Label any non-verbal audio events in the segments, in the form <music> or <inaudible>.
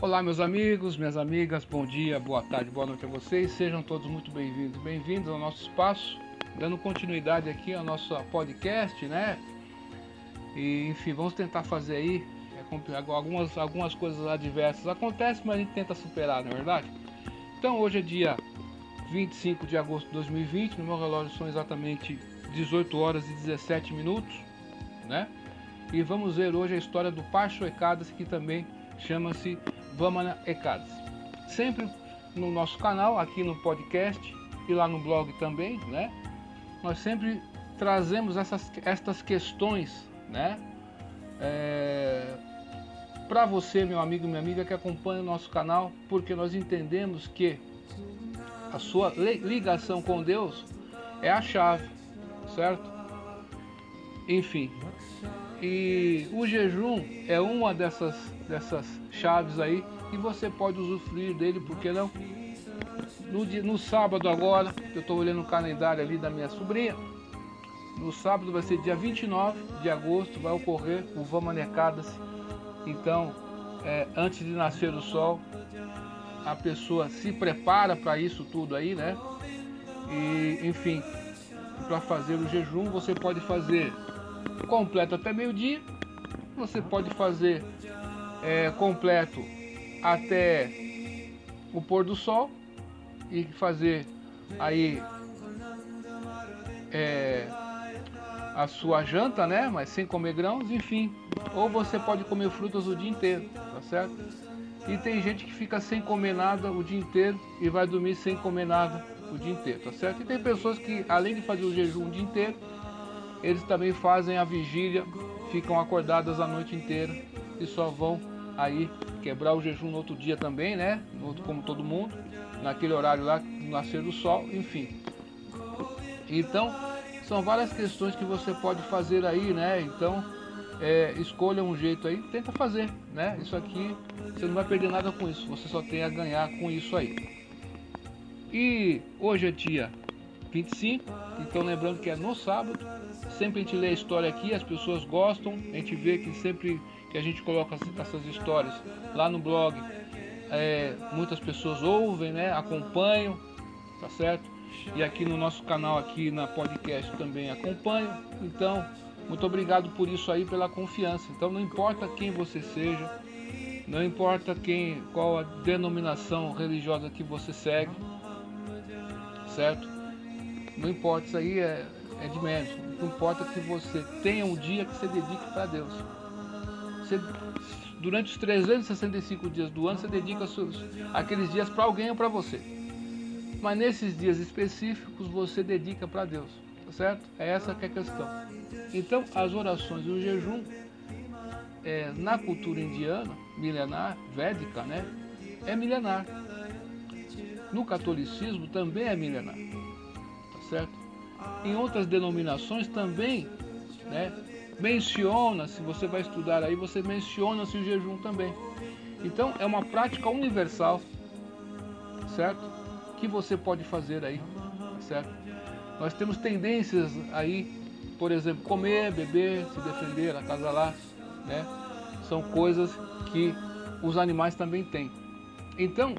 Olá, meus amigos, minhas amigas, bom dia, boa tarde, boa noite a vocês. Sejam todos muito bem-vindos, bem-vindos ao nosso espaço, dando continuidade aqui ao nosso podcast, né? E enfim, vamos tentar fazer aí. É, algumas, algumas coisas adversas acontecem, mas a gente tenta superar, não é verdade? Então, hoje é dia 25 de agosto de 2020. No meu relógio são exatamente 18 horas e 17 minutos, né? E vamos ver hoje a história do Pacho Ecadas, que também chama-se Vamana Ekadas. Sempre no nosso canal, aqui no podcast e lá no blog também, né? Nós sempre trazemos essas estas questões, né? É, para você, meu amigo e minha amiga que acompanha o nosso canal, porque nós entendemos que a sua ligação com Deus é a chave, certo? Enfim, e o jejum é uma dessas, dessas chaves aí e você pode usufruir dele, por que não? No, dia, no sábado agora, eu estou olhando o calendário ali da minha sobrinha, no sábado vai ser dia 29 de agosto, vai ocorrer o Vamanecadas. Então, é, antes de nascer o sol, a pessoa se prepara para isso tudo aí, né? E, enfim, para fazer o jejum, você pode fazer completo até meio-dia. Você pode fazer é, completo até o pôr do sol e fazer aí é, a sua janta, né? Mas sem comer grãos, enfim. Ou você pode comer frutas o dia inteiro, tá certo? E tem gente que fica sem comer nada o dia inteiro e vai dormir sem comer nada o dia inteiro, tá certo? E tem pessoas que, além de fazer o jejum o dia inteiro, eles também fazem a vigília, ficam acordadas a noite inteira e só vão aí quebrar o jejum no outro dia também, né? Como todo mundo, naquele horário lá, nascer do sol, enfim. Então, são várias questões que você pode fazer aí, né? Então, é, escolha um jeito aí, tenta fazer, né? Isso aqui, você não vai perder nada com isso, você só tem a ganhar com isso aí. E hoje é dia 25, então lembrando que é no sábado, sempre a gente lê a história aqui, as pessoas gostam, a gente vê que sempre que a gente coloca essas histórias lá no blog, é, muitas pessoas ouvem, né, acompanham, tá certo? E aqui no nosso canal, aqui na podcast também acompanham. Então, muito obrigado por isso aí, pela confiança. Então, não importa quem você seja, não importa quem, qual a denominação religiosa que você segue, certo? Não importa, isso aí é, é de menos. O que importa é que você tenha um dia que você dedique para Deus. Você, durante os 365 dias do ano, você dedica aqueles dias para alguém ou para você. Mas nesses dias específicos, você dedica para Deus. Tá certo? É essa que é a questão. Então, as orações e o jejum, é, na cultura indiana, milenar, védica, né? É milenar. No catolicismo também é milenar. Tá certo? Em outras denominações também, né, menciona, se você vai estudar aí, você menciona-se o jejum também. Então é uma prática universal, certo? Que você pode fazer aí, certo? Nós temos tendências aí, por exemplo, comer, beber, se defender, acasalar, né? São coisas que os animais também têm. Então,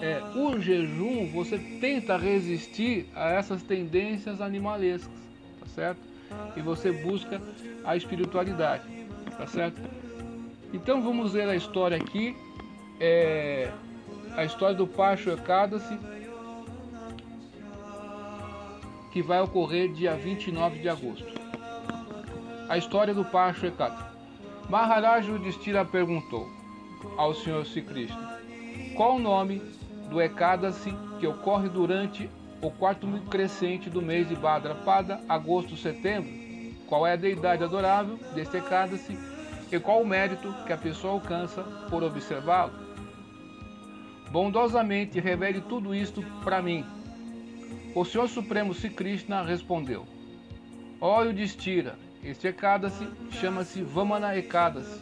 é, o jejum você tenta resistir a essas tendências animalescas, tá certo? E você busca a espiritualidade, tá certo? Então vamos ver a história aqui, é, a história do Pacho Ekadasi, que vai ocorrer dia 29 de agosto. A história do Pacho Ekadasi. Maharaj Yudhishthira perguntou ao Senhor Sri Krishna, qual o nome do Ekadasi que ocorre durante o quarto crescente do mês de Bhadrapada, agosto, setembro? Qual é a deidade adorável deste Ekadasi e qual o mérito que a pessoa alcança por observá-lo? Bondosamente revele tudo isto para mim. O Senhor Supremo Sri Krishna respondeu: Ó Yudhishthira, este Ekadasi chama-se Vamana Ekadasi.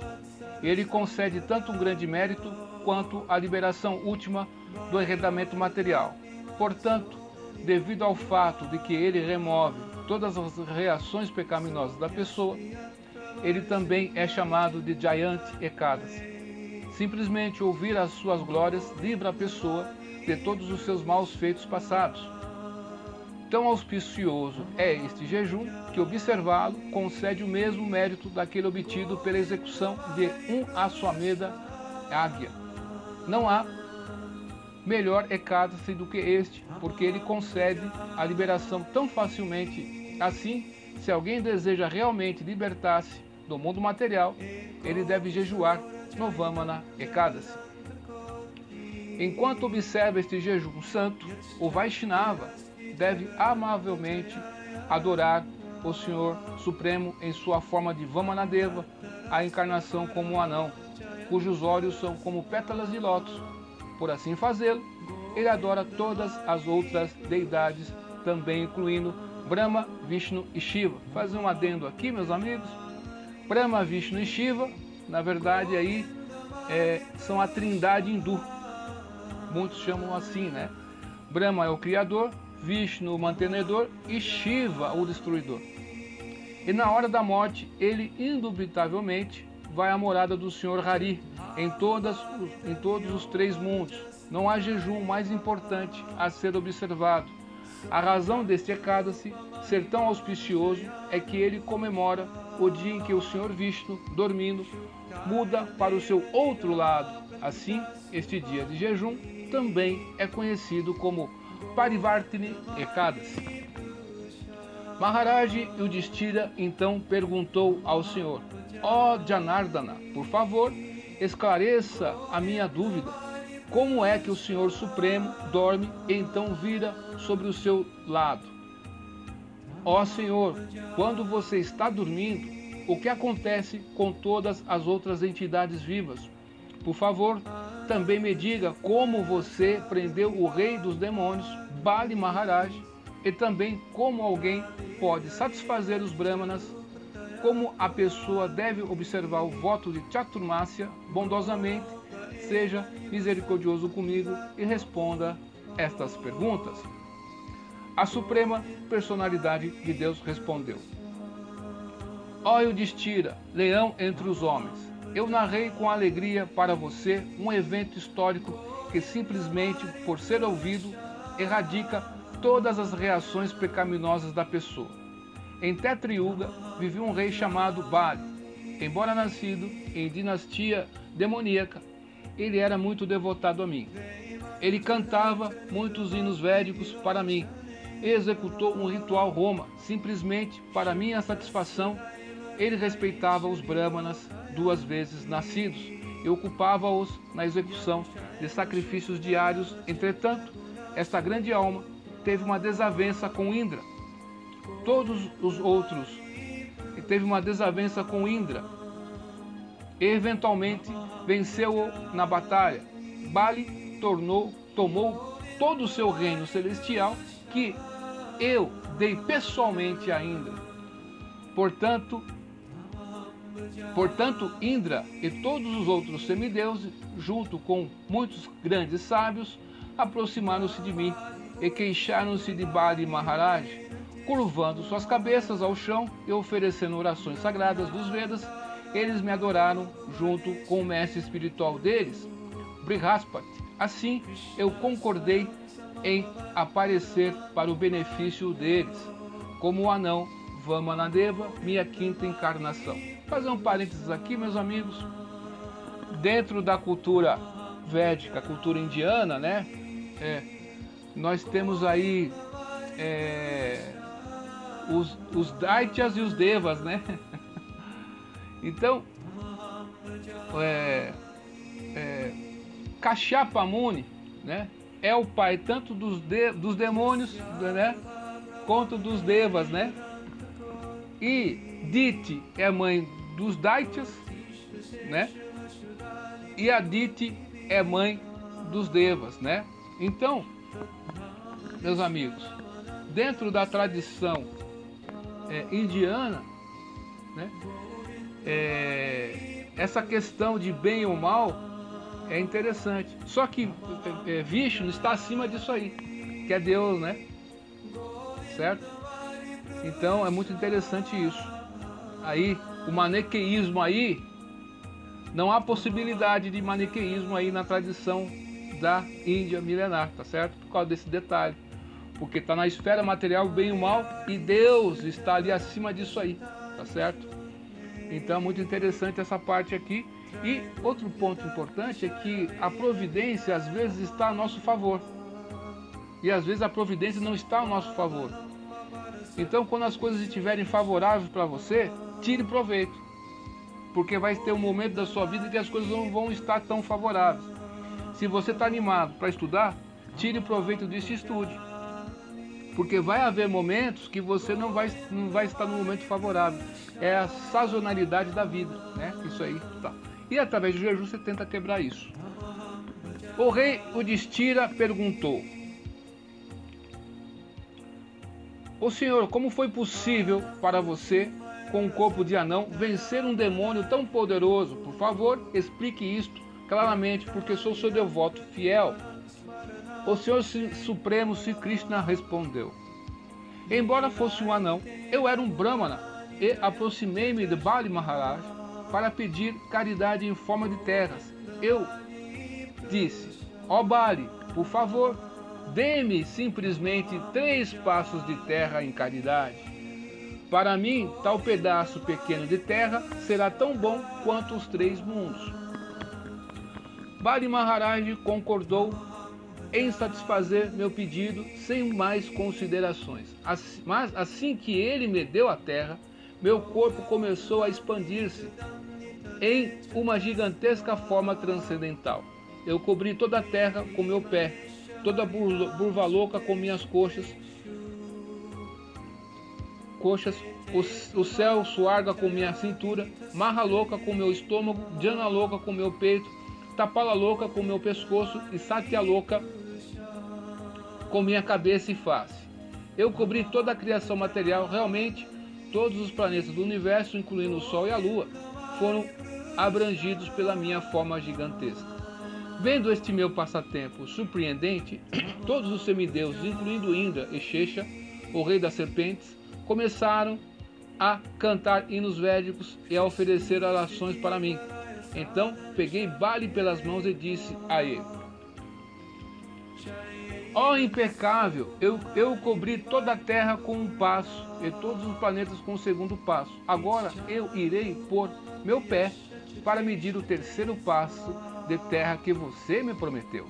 Ele concede tanto um grande mérito quanto a liberação última do arrendamento material. Portanto, devido ao fato de que ele remove todas as reações pecaminosas da pessoa, ele também é chamado de Giant Ekadas. Simplesmente ouvir as suas glórias livra a pessoa de todos os seus maus feitos passados. Tão auspicioso é este jejum que observá-lo concede o mesmo mérito daquele obtido pela execução de um assuameda águia. Não há melhor ecátace do que este, porque ele concede a liberação tão facilmente. Assim, se alguém deseja realmente libertar-se do mundo material, ele deve jejuar no Vamana Ekadasi. Enquanto observa este jejum santo, o Vaishnava deve amavelmente adorar o Senhor Supremo em sua forma de Vamanadeva, a encarnação como um anão, cujos olhos são como pétalas de lótus. Por assim fazê-lo, ele adora todas as outras deidades, também incluindo Brahma, Vishnu e Shiva. Fazer um adendo aqui, meus amigos. Brahma, Vishnu e Shiva, na verdade aí é, são a trindade hindu. Muitos chamam assim, né? Brahma é o criador, Vishnu o mantenedor e Shiva o destruidor. E na hora da morte, ele indubitavelmente vai à morada do Senhor Hari em, todas, em todos os três mundos. Não há jejum mais importante a ser observado. A razão deste Ekadasi ser tão auspicioso é que ele comemora o dia em que o Senhor Vishnu, dormindo, muda para o seu outro lado. Assim, este dia de jejum também é conhecido como Parivartini Ekadasi. Maharaj Yudhishthira então perguntou ao Senhor: Ó oh, Janardana, por favor, esclareça a minha dúvida. Como é que o Senhor Supremo dorme e então vira sobre o seu lado? Ó oh, Senhor, quando você está dormindo, o que acontece com todas as outras entidades vivas? Por favor, também me diga como você prendeu o rei dos demônios, Bali Maharaj, e também como alguém pode satisfazer os brahmanas, como a pessoa deve observar o voto de Chaturmasya bondosamente, seja misericordioso comigo e responda estas perguntas. A Suprema Personalidade de Deus respondeu: Ó Yudhishthira, leão entre os homens, eu narrei com alegria para você um evento histórico que simplesmente por ser ouvido erradica todas as reações pecaminosas da pessoa. Em Tetriuga vivia um rei chamado Bali. Embora nascido em dinastia demoníaca, ele era muito devotado a mim. Ele cantava muitos hinos védicos para mim executou um ritual Roma, simplesmente para minha satisfação. Ele respeitava os brahmanas duas vezes nascidos e ocupava-os na execução de sacrifícios diários. Entretanto, esta grande alma teve uma desavença com Indra. Todos os outros teve uma desavença com Indra. E eventualmente venceu-o na batalha. Bali tornou, tomou todo o seu reino celestial que eu dei pessoalmente a Indra. Portanto, portanto, Indra e todos os outros semideuses, junto com muitos grandes sábios, aproximaram-se de mim e queixaram-se de Bali Maharaj, curvando suas cabeças ao chão e oferecendo orações sagradas dos Vedas, eles me adoraram junto com o mestre espiritual deles, Brihaspati. Assim, eu concordei em aparecer para o benefício deles, como o anão Vamanadeva, minha quinta encarnação. Fazer um parênteses aqui, meus amigos. Dentro da cultura védica, cultura indiana, né? É, nós temos aí é, os, os Daityas e os Devas, né? <laughs> Então, é, é, Kashyapamuni, né? É o pai tanto dos, de, dos demônios, né? Quanto dos Devas, né? E Diti é mãe dos Daityas, né? E a Diti é mãe dos Devas, né? Então, meus amigos, dentro da tradição é, indiana, né, é, essa questão de bem ou mal é interessante. Só que é, é, Vishnu está acima disso aí, que é Deus, né? Certo? Então é muito interessante isso. Aí, o maniqueísmo aí Não há possibilidade de maniqueísmo aí na tradição da Índia milenar, tá certo? Por causa desse detalhe. Porque está na esfera material bem e mal e Deus está ali acima disso aí, tá certo? Então, muito interessante essa parte aqui. E outro ponto importante é que a providência às vezes está a nosso favor. E às vezes a providência não está ao nosso favor. Então, quando as coisas estiverem favoráveis para você, tire proveito porque vai ter um momento da sua vida que as coisas não vão estar tão favoráveis. Se você está animado para estudar, tire proveito disso e estude. Porque vai haver momentos que você não vai, não vai estar no momento favorável. É a sazonalidade da vida, né? Isso aí. Tá. E através do jejum você tenta quebrar isso. O rei Udistira perguntou: O senhor, como foi possível para você com um corpo de anão vencer um demônio tão poderoso? Por favor, explique isto claramente, porque sou seu devoto fiel. O Senhor Supremo Sri Krishna respondeu: Embora fosse um anão, eu era um brahmana e aproximei-me de Bali Maharaj para pedir caridade em forma de terras. Eu disse: Ó oh Bali, por favor, dê-me simplesmente três passos de terra em caridade. Para mim, tal pedaço pequeno de terra será tão bom quanto os três mundos. Bali Maharaj concordou em satisfazer meu pedido sem mais considerações. Mas assim que ele me deu a terra, meu corpo começou a expandir-se em uma gigantesca forma transcendental. Eu cobri toda a terra com meu pé, toda a burva louca com minhas coxas, coxas, o, o céu suarga com minha cintura, marra louca com meu estômago, jana louca com meu peito, tapala louca com meu pescoço e satya louca com minha cabeça e face. Eu cobri toda a criação material, realmente todos os planetas do universo, incluindo o Sol e a Lua, foram abrangidos pela minha forma gigantesca. Vendo este meu passatempo surpreendente, <coughs> todos os semideuses, incluindo Indra e Shesha, o rei das serpentes, começaram a cantar hinos védicos e a oferecer orações para mim. Então peguei Bali pelas mãos e disse a ele: Ó oh, impecável, eu, eu cobri toda a terra com um passo e todos os planetas com o um segundo passo. Agora eu irei pôr meu pé para medir o terceiro passo de terra que você me prometeu.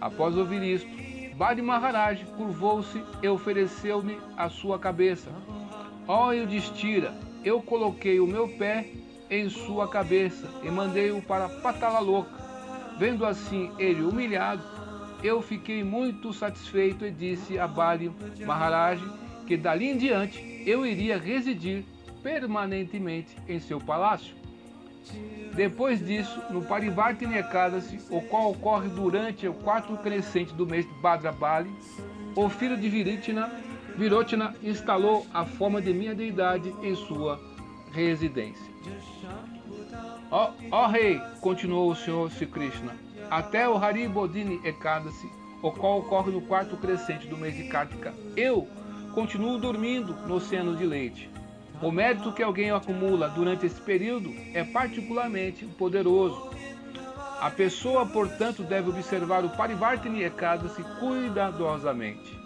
Após ouvir isto, Bali Maharaj curvou-se e ofereceu-me a sua cabeça. Ó Yudhishthira, eu coloquei o meu pé em sua cabeça e mandei-o para Patala Louca. Vendo assim ele humilhado, eu fiquei muito satisfeito e disse a Bali Maharaj que dali em diante eu iria residir permanentemente em seu palácio. Depois disso, no Parivartini Ekadasi, o qual ocorre durante o quarto crescente do mês de Bhadrabali, o filho de Viritina, Virotina instalou a forma de minha deidade em sua residência. Ó, rei, continuou o senhor Sri Krishna, até o Hari Bodhini Ekadasi, o qual ocorre no quarto crescente do mês de Kartika, eu continuo dormindo no oceano de leite. O mérito que alguém acumula durante esse período é particularmente poderoso. A pessoa, portanto, deve observar o Parivartini Ekadasi cuidadosamente.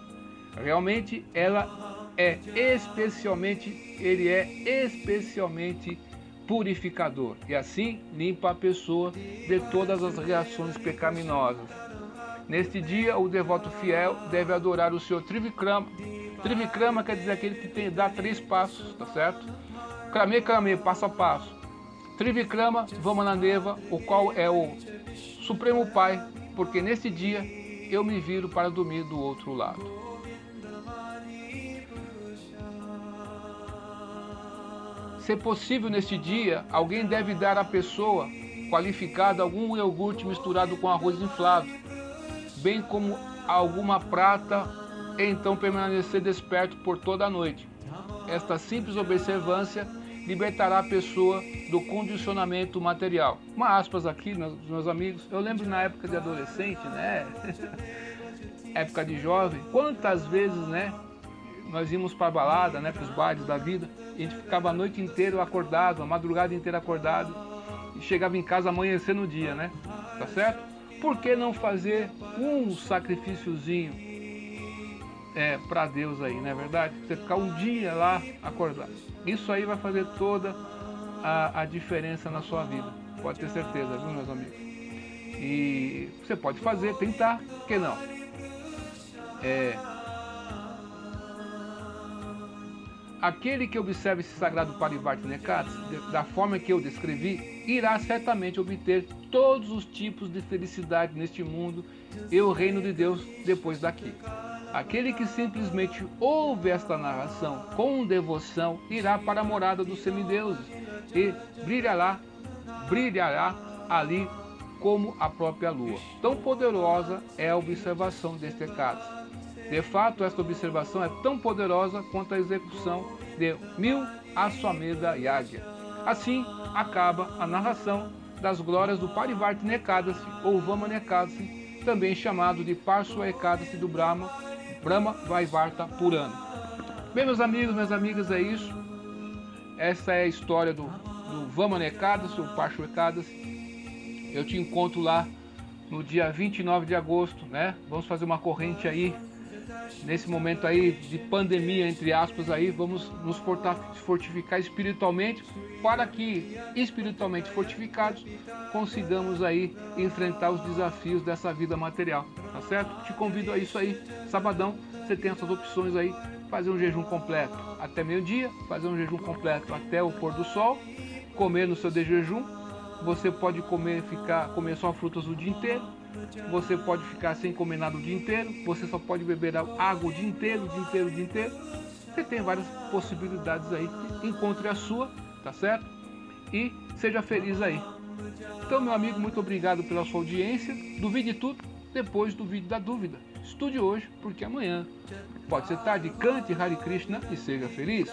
Realmente, ela é especialmente, ele é especialmente purificador e assim limpa a pessoa de todas as reações pecaminosas. Neste dia, o devoto fiel deve adorar o Senhor Trivikrama Trivikrama quer dizer aquele que tem, dá três passos, tá certo? Krame Krame, passo a passo. Trivikrama Vamananeva, o qual é o Supremo Pai, porque nesse dia eu me viro para dormir do outro lado. Se possível neste dia, alguém deve dar à pessoa qualificada algum iogurte misturado com arroz inflado, bem como alguma prata então permanecer desperto por toda a noite. Esta simples observância libertará a pessoa do condicionamento material. Uma aspas aqui, meus amigos. Eu lembro na época de adolescente, né? <laughs> época de jovem, quantas vezes, né? Nós íamos para balada, né? Para os bares da vida. E a gente ficava a noite inteira acordado, a madrugada inteira acordado. chegava em casa amanhecendo no dia, né? Tá certo? Por que não fazer um sacrifíciozinho é, para Deus aí, não é verdade? Você ficar um dia lá acordado. Isso aí vai fazer toda a, a diferença na sua vida. Pode ter certeza, viu, meus amigos? E você pode fazer, tentar, por que não? É, aquele que observa esse sagrado Parivarti Nekats, da forma que eu descrevi, irá certamente obter todos os tipos de felicidade neste mundo e o reino de Deus depois daqui. Aquele que simplesmente ouve esta narração com devoção irá para a morada dos semideuses e brilhará, brilhará ali como a própria lua. Tão poderosa é a observação deste caso. De fato, esta observação é tão poderosa quanto a execução de mil Aswamedha Yagya. Assim acaba a narração das glórias do Parivarti Nekadasi ou Vama Nekadasi, também chamado de Parswa Ekadasi do Brahma Brahma Vaivarta por ano. Bem, meus amigos, minhas amigas, é isso. Essa é a história do, do Vamanekadas, o Pachuekadas. Eu te encontro lá no dia 29 de agosto, né? Vamos fazer uma corrente aí nesse momento aí de pandemia, entre aspas, aí, vamos nos fortificar espiritualmente para que, espiritualmente fortificados, consigamos aí enfrentar os desafios dessa vida material, tá certo? Te convido a isso aí, sabadão, você tem essas opções aí, fazer um jejum completo até meio-dia, fazer um jejum completo até o pôr do sol, comer no seu de jejum, você pode comer, ficar, comer só frutas o dia inteiro, você pode ficar sem comer nada o dia inteiro, você só pode beber água o dia inteiro, o dia inteiro, o dia inteiro. Você tem várias possibilidades aí. Encontre a sua, tá certo? E seja feliz aí. Então, meu amigo, muito obrigado pela sua audiência. Duvide tudo, depois do vídeo da dúvida. Estude hoje, porque amanhã pode ser tarde. Cante Hare Krishna e seja feliz.